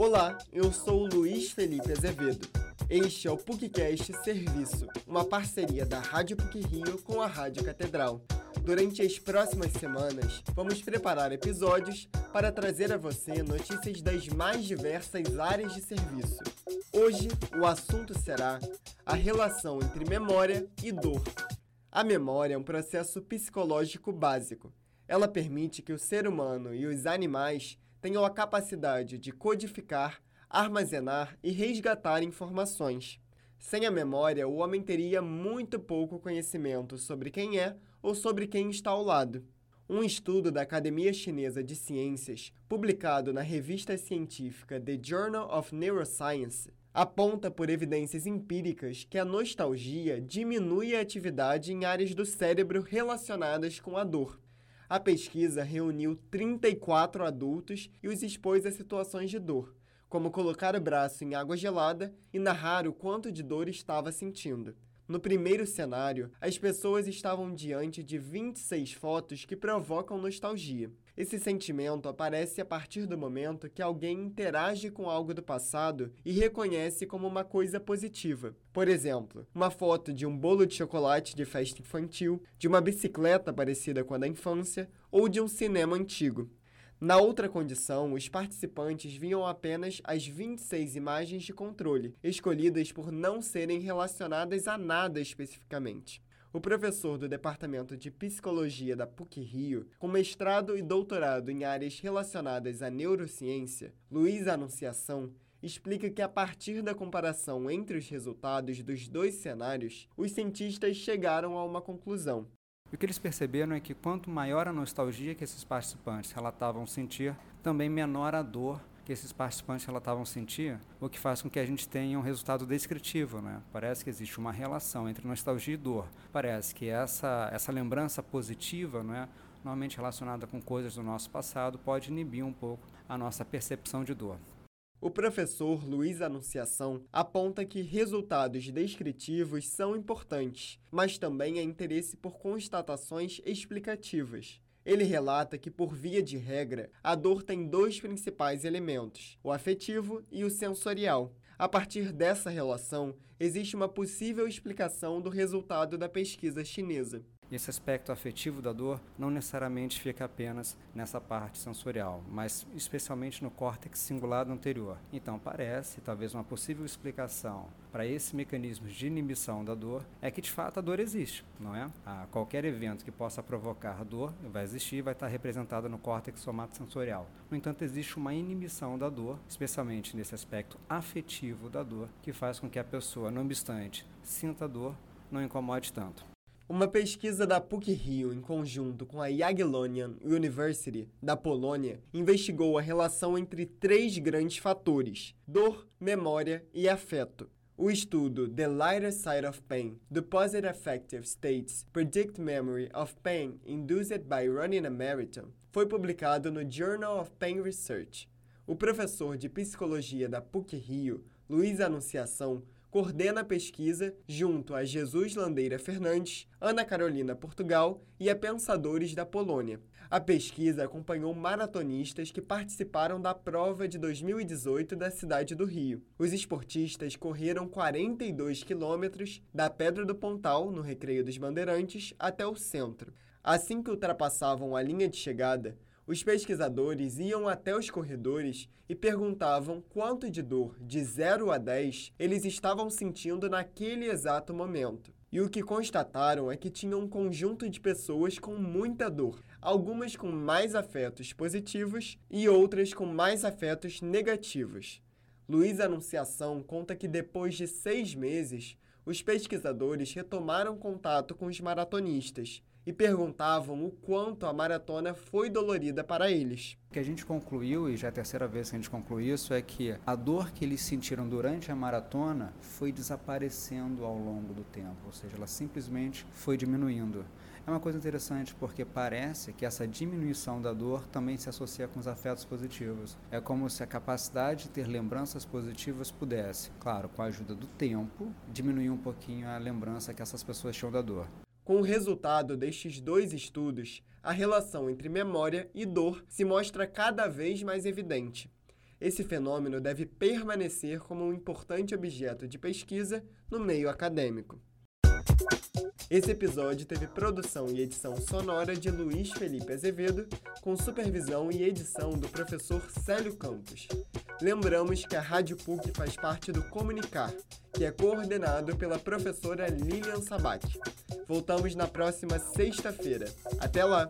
Olá, eu sou Luiz Felipe Azevedo. Este é o PUCcast Serviço, uma parceria da Rádio PUC Rio com a Rádio Catedral. Durante as próximas semanas, vamos preparar episódios para trazer a você notícias das mais diversas áreas de serviço. Hoje, o assunto será a relação entre memória e dor. A memória é um processo psicológico básico. Ela permite que o ser humano e os animais tenham a capacidade de codificar, armazenar e resgatar informações. Sem a memória, o homem teria muito pouco conhecimento sobre quem é ou sobre quem está ao lado. Um estudo da Academia Chinesa de Ciências, publicado na revista científica The Journal of Neuroscience, aponta por evidências empíricas que a nostalgia diminui a atividade em áreas do cérebro relacionadas com a dor. A pesquisa reuniu 34 adultos e os expôs a situações de dor, como colocar o braço em água gelada e narrar o quanto de dor estava sentindo. No primeiro cenário, as pessoas estavam diante de 26 fotos que provocam nostalgia. Esse sentimento aparece a partir do momento que alguém interage com algo do passado e reconhece como uma coisa positiva. Por exemplo, uma foto de um bolo de chocolate de festa infantil, de uma bicicleta parecida com a da infância ou de um cinema antigo. Na outra condição, os participantes viam apenas as 26 imagens de controle, escolhidas por não serem relacionadas a nada especificamente. O professor do Departamento de Psicologia da PUC-Rio, com mestrado e doutorado em áreas relacionadas à neurociência, Luiz Anunciação, explica que a partir da comparação entre os resultados dos dois cenários, os cientistas chegaram a uma conclusão. O que eles perceberam é que quanto maior a nostalgia que esses participantes relatavam sentir, também menor a dor que esses participantes relatavam sentir, o que faz com que a gente tenha um resultado descritivo. Né? Parece que existe uma relação entre nostalgia e dor. Parece que essa, essa lembrança positiva, né, normalmente relacionada com coisas do nosso passado, pode inibir um pouco a nossa percepção de dor. O professor Luiz Anunciação aponta que resultados descritivos são importantes, mas também há interesse por constatações explicativas. Ele relata que, por via de regra, a dor tem dois principais elementos, o afetivo e o sensorial. A partir dessa relação, existe uma possível explicação do resultado da pesquisa chinesa. E esse aspecto afetivo da dor não necessariamente fica apenas nessa parte sensorial, mas especialmente no córtex cingulado anterior. Então, parece, talvez uma possível explicação para esse mecanismo de inibição da dor é que de fato a dor existe, não é? A qualquer evento que possa provocar dor vai existir e vai estar representada no córtex somatosensorial. No entanto, existe uma inibição da dor, especialmente nesse aspecto afetivo da dor, que faz com que a pessoa, não obstante, sinta dor, não incomode tanto. Uma pesquisa da PUC-Rio, em conjunto com a Jagiellonian University, da Polônia, investigou a relação entre três grandes fatores: dor, memória e afeto. O estudo The Lighter Side of Pain: The Positive Affective States Predict Memory of Pain Induced by Running a Marathon foi publicado no Journal of Pain Research. O professor de psicologia da PUC-Rio, Luiz Anunciação, coordena a pesquisa junto a Jesus Landeira Fernandes, Ana Carolina Portugal e a Pensadores da Polônia. A pesquisa acompanhou maratonistas que participaram da prova de 2018 da cidade do Rio. Os esportistas correram 42 quilômetros da Pedra do Pontal, no Recreio dos Bandeirantes, até o centro. Assim que ultrapassavam a linha de chegada, os pesquisadores iam até os corredores e perguntavam quanto de dor, de 0 a 10, eles estavam sentindo naquele exato momento. E o que constataram é que tinham um conjunto de pessoas com muita dor, algumas com mais afetos positivos e outras com mais afetos negativos. Luiz Anunciação conta que depois de seis meses, os pesquisadores retomaram contato com os maratonistas e perguntavam o quanto a maratona foi dolorida para eles. O que a gente concluiu, e já é a terceira vez que a gente conclui isso, é que a dor que eles sentiram durante a maratona foi desaparecendo ao longo do tempo, ou seja, ela simplesmente foi diminuindo. É uma coisa interessante porque parece que essa diminuição da dor também se associa com os afetos positivos. É como se a capacidade de ter lembranças positivas pudesse, claro, com a ajuda do tempo, diminuir um pouquinho a lembrança que essas pessoas tinham da dor. Com o resultado destes dois estudos, a relação entre memória e dor se mostra cada vez mais evidente. esse fenômeno deve permanecer como um importante objeto de pesquisa no meio acadêmico. Esse episódio teve produção e edição sonora de Luiz Felipe Azevedo, com supervisão e edição do professor Célio Campos. Lembramos que a Rádio PUC faz parte do Comunicar, que é coordenado pela professora Lilian Sabac. Voltamos na próxima sexta-feira. Até lá!